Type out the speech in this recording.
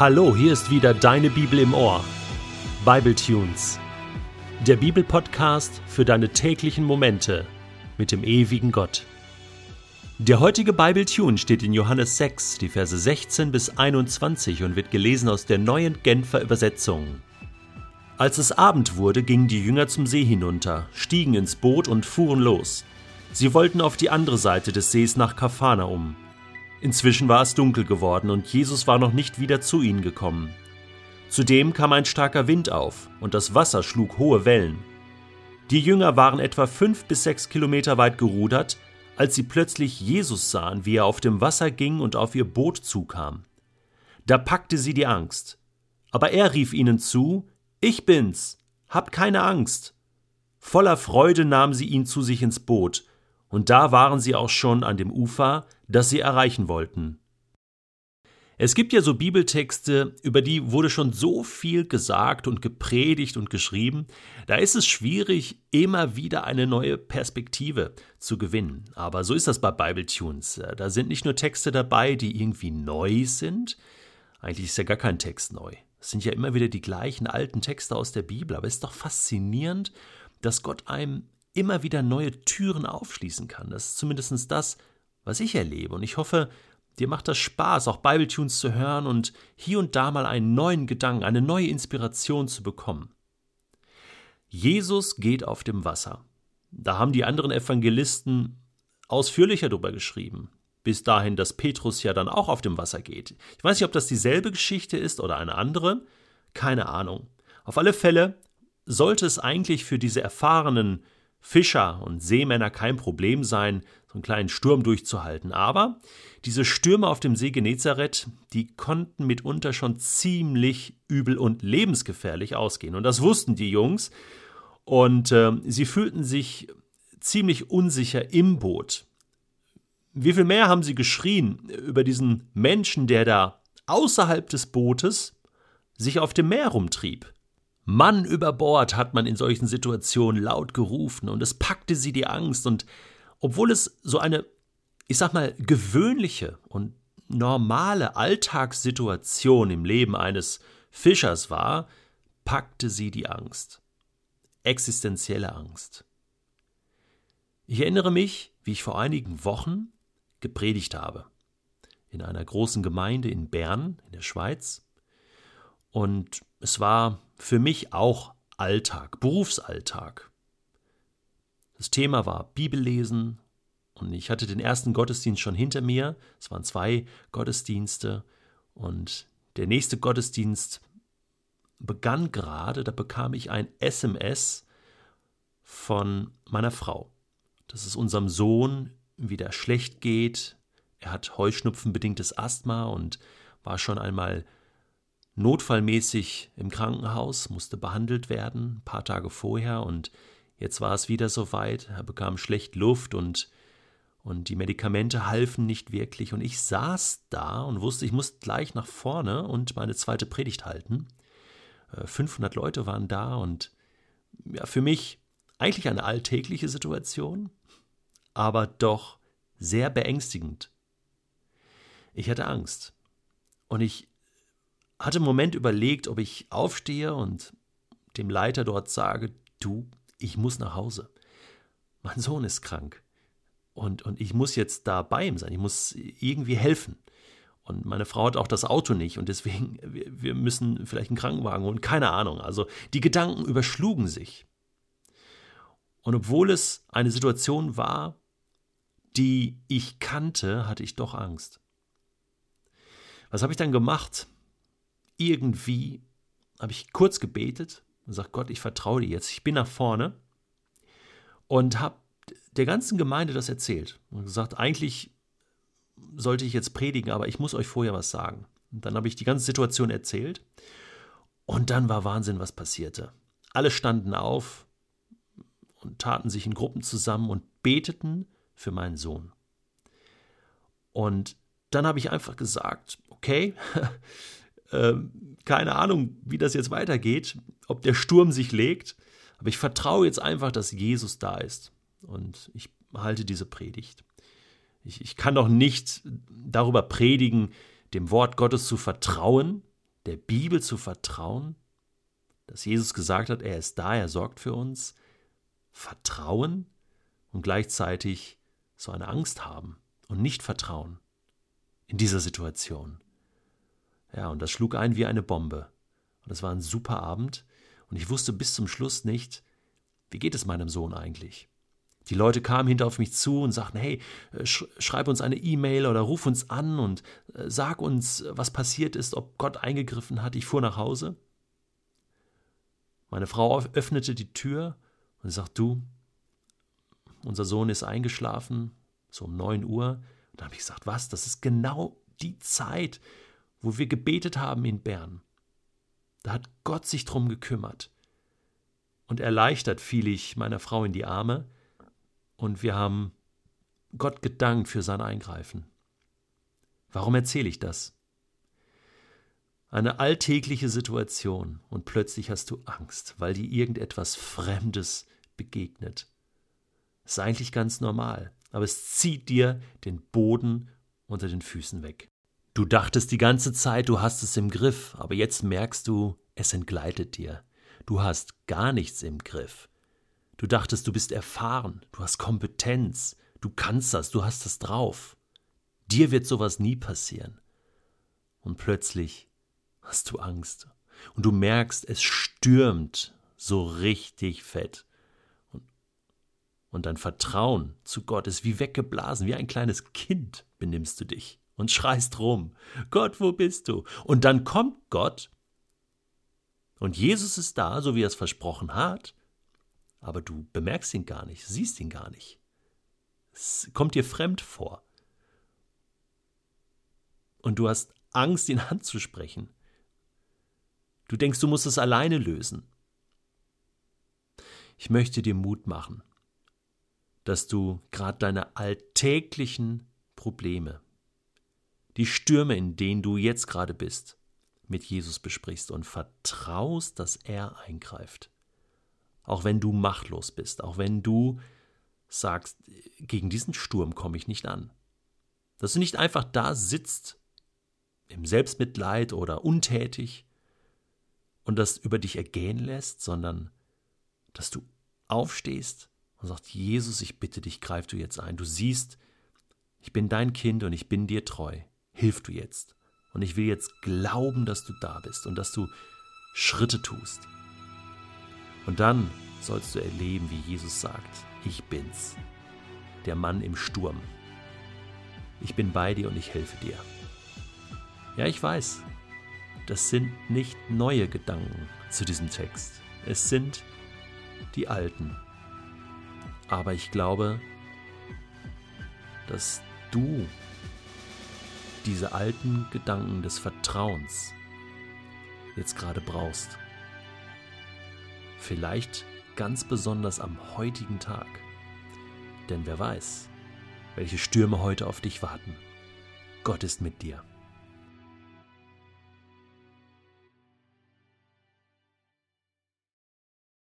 Hallo, hier ist wieder deine Bibel im Ohr. Bible Tunes. Der Bibelpodcast für deine täglichen Momente mit dem ewigen Gott. Der heutige Bible Tune steht in Johannes 6, die Verse 16 bis 21 und wird gelesen aus der neuen Genfer Übersetzung. Als es Abend wurde, gingen die Jünger zum See hinunter, stiegen ins Boot und fuhren los. Sie wollten auf die andere Seite des Sees nach Kafana um. Inzwischen war es dunkel geworden und Jesus war noch nicht wieder zu ihnen gekommen. Zudem kam ein starker Wind auf und das Wasser schlug hohe Wellen. Die Jünger waren etwa fünf bis sechs Kilometer weit gerudert, als sie plötzlich Jesus sahen, wie er auf dem Wasser ging und auf ihr Boot zukam. Da packte sie die Angst. Aber er rief ihnen zu, Ich bin's, habt keine Angst. Voller Freude nahmen sie ihn zu sich ins Boot, und da waren sie auch schon an dem Ufer, das sie erreichen wollten. Es gibt ja so Bibeltexte, über die wurde schon so viel gesagt und gepredigt und geschrieben, da ist es schwierig, immer wieder eine neue Perspektive zu gewinnen. Aber so ist das bei Bibletunes. Da sind nicht nur Texte dabei, die irgendwie neu sind, eigentlich ist ja gar kein Text neu. Es sind ja immer wieder die gleichen alten Texte aus der Bibel, aber es ist doch faszinierend, dass Gott einem immer wieder neue Türen aufschließen kann. Das ist zumindest das, was ich erlebe. Und ich hoffe, dir macht das Spaß, auch Bibletunes zu hören und hier und da mal einen neuen Gedanken, eine neue Inspiration zu bekommen. Jesus geht auf dem Wasser. Da haben die anderen Evangelisten ausführlicher darüber geschrieben. Bis dahin, dass Petrus ja dann auch auf dem Wasser geht. Ich weiß nicht, ob das dieselbe Geschichte ist oder eine andere. Keine Ahnung. Auf alle Fälle sollte es eigentlich für diese erfahrenen Fischer und Seemänner kein Problem sein, so einen kleinen Sturm durchzuhalten. Aber diese Stürme auf dem See Genezareth, die konnten mitunter schon ziemlich übel und lebensgefährlich ausgehen. Und das wussten die Jungs. Und äh, sie fühlten sich ziemlich unsicher im Boot. Wie viel mehr haben sie geschrien über diesen Menschen, der da außerhalb des Bootes sich auf dem Meer rumtrieb. Mann über Bord hat man in solchen Situationen laut gerufen und es packte sie die Angst und obwohl es so eine, ich sag mal, gewöhnliche und normale Alltagssituation im Leben eines Fischers war, packte sie die Angst. Existenzielle Angst. Ich erinnere mich, wie ich vor einigen Wochen gepredigt habe. In einer großen Gemeinde in Bern, in der Schweiz. Und es war für mich auch Alltag, Berufsalltag. Das Thema war Bibellesen und ich hatte den ersten Gottesdienst schon hinter mir. Es waren zwei Gottesdienste und der nächste Gottesdienst begann gerade, da bekam ich ein SMS von meiner Frau, dass es unserem Sohn wieder schlecht geht. Er hat heuschnupfenbedingtes Asthma und war schon einmal notfallmäßig im Krankenhaus, musste behandelt werden, ein paar Tage vorher und jetzt war es wieder soweit, er bekam schlecht Luft und und die Medikamente halfen nicht wirklich und ich saß da und wusste, ich muss gleich nach vorne und meine zweite Predigt halten. 500 äh, Leute waren da und ja, für mich eigentlich eine alltägliche Situation, aber doch sehr beängstigend. Ich hatte Angst und ich hatte einen Moment überlegt, ob ich aufstehe und dem Leiter dort sage, du, ich muss nach Hause. Mein Sohn ist krank. Und, und ich muss jetzt da bei ihm sein. Ich muss irgendwie helfen. Und meine Frau hat auch das Auto nicht und deswegen, wir, wir müssen vielleicht einen Krankenwagen holen. Keine Ahnung. Also die Gedanken überschlugen sich. Und obwohl es eine Situation war, die ich kannte, hatte ich doch Angst. Was habe ich dann gemacht? Irgendwie habe ich kurz gebetet und gesagt, Gott, ich vertraue dir jetzt. Ich bin nach vorne und habe der ganzen Gemeinde das erzählt und gesagt, eigentlich sollte ich jetzt predigen, aber ich muss euch vorher was sagen. Und dann habe ich die ganze Situation erzählt und dann war Wahnsinn, was passierte. Alle standen auf und taten sich in Gruppen zusammen und beteten für meinen Sohn. Und dann habe ich einfach gesagt, okay, Ähm, keine Ahnung, wie das jetzt weitergeht, ob der Sturm sich legt, aber ich vertraue jetzt einfach, dass Jesus da ist. Und ich halte diese Predigt. Ich, ich kann doch nicht darüber predigen, dem Wort Gottes zu vertrauen, der Bibel zu vertrauen, dass Jesus gesagt hat, er ist da, er sorgt für uns, vertrauen und gleichzeitig so eine Angst haben und nicht vertrauen in dieser Situation. Ja, und das schlug ein wie eine Bombe. Und es war ein super Abend und ich wusste bis zum Schluss nicht, wie geht es meinem Sohn eigentlich? Die Leute kamen hinter auf mich zu und sagten, hey, äh, schreib uns eine E-Mail oder ruf uns an und äh, sag uns, was passiert ist, ob Gott eingegriffen hat. Ich fuhr nach Hause. Meine Frau öffnete die Tür und sagt, du, unser Sohn ist eingeschlafen, so um 9 Uhr. Und da habe ich gesagt, was? Das ist genau die Zeit, wo wir gebetet haben in Bern. Da hat Gott sich drum gekümmert. Und erleichtert fiel ich meiner Frau in die Arme und wir haben Gott gedankt für sein Eingreifen. Warum erzähle ich das? Eine alltägliche Situation und plötzlich hast du Angst, weil dir irgendetwas Fremdes begegnet. Ist eigentlich ganz normal, aber es zieht dir den Boden unter den Füßen weg. Du dachtest die ganze Zeit, du hast es im Griff, aber jetzt merkst du, es entgleitet dir. Du hast gar nichts im Griff. Du dachtest, du bist erfahren, du hast Kompetenz, du kannst das, du hast das drauf. Dir wird sowas nie passieren. Und plötzlich hast du Angst. Und du merkst, es stürmt so richtig fett. Und, und dein Vertrauen zu Gott ist wie weggeblasen, wie ein kleines Kind benimmst du dich und schreist rum. Gott, wo bist du? Und dann kommt Gott und Jesus ist da, so wie er es versprochen hat, aber du bemerkst ihn gar nicht, siehst ihn gar nicht. Es kommt dir fremd vor. Und du hast Angst, ihn anzusprechen. Du denkst, du musst es alleine lösen. Ich möchte dir Mut machen, dass du gerade deine alltäglichen Probleme, die Stürme, in denen du jetzt gerade bist, mit Jesus besprichst und vertraust, dass er eingreift. Auch wenn du machtlos bist, auch wenn du sagst, gegen diesen Sturm komme ich nicht an. Dass du nicht einfach da sitzt, im Selbstmitleid oder untätig und das über dich ergehen lässt, sondern dass du aufstehst und sagst, Jesus, ich bitte dich, greif du jetzt ein. Du siehst, ich bin dein Kind und ich bin dir treu. Hilf du jetzt. Und ich will jetzt glauben, dass du da bist und dass du Schritte tust. Und dann sollst du erleben, wie Jesus sagt, ich bin's, der Mann im Sturm. Ich bin bei dir und ich helfe dir. Ja, ich weiß, das sind nicht neue Gedanken zu diesem Text. Es sind die alten. Aber ich glaube, dass du diese alten Gedanken des Vertrauens jetzt gerade brauchst. Vielleicht ganz besonders am heutigen Tag. Denn wer weiß, welche Stürme heute auf dich warten. Gott ist mit dir.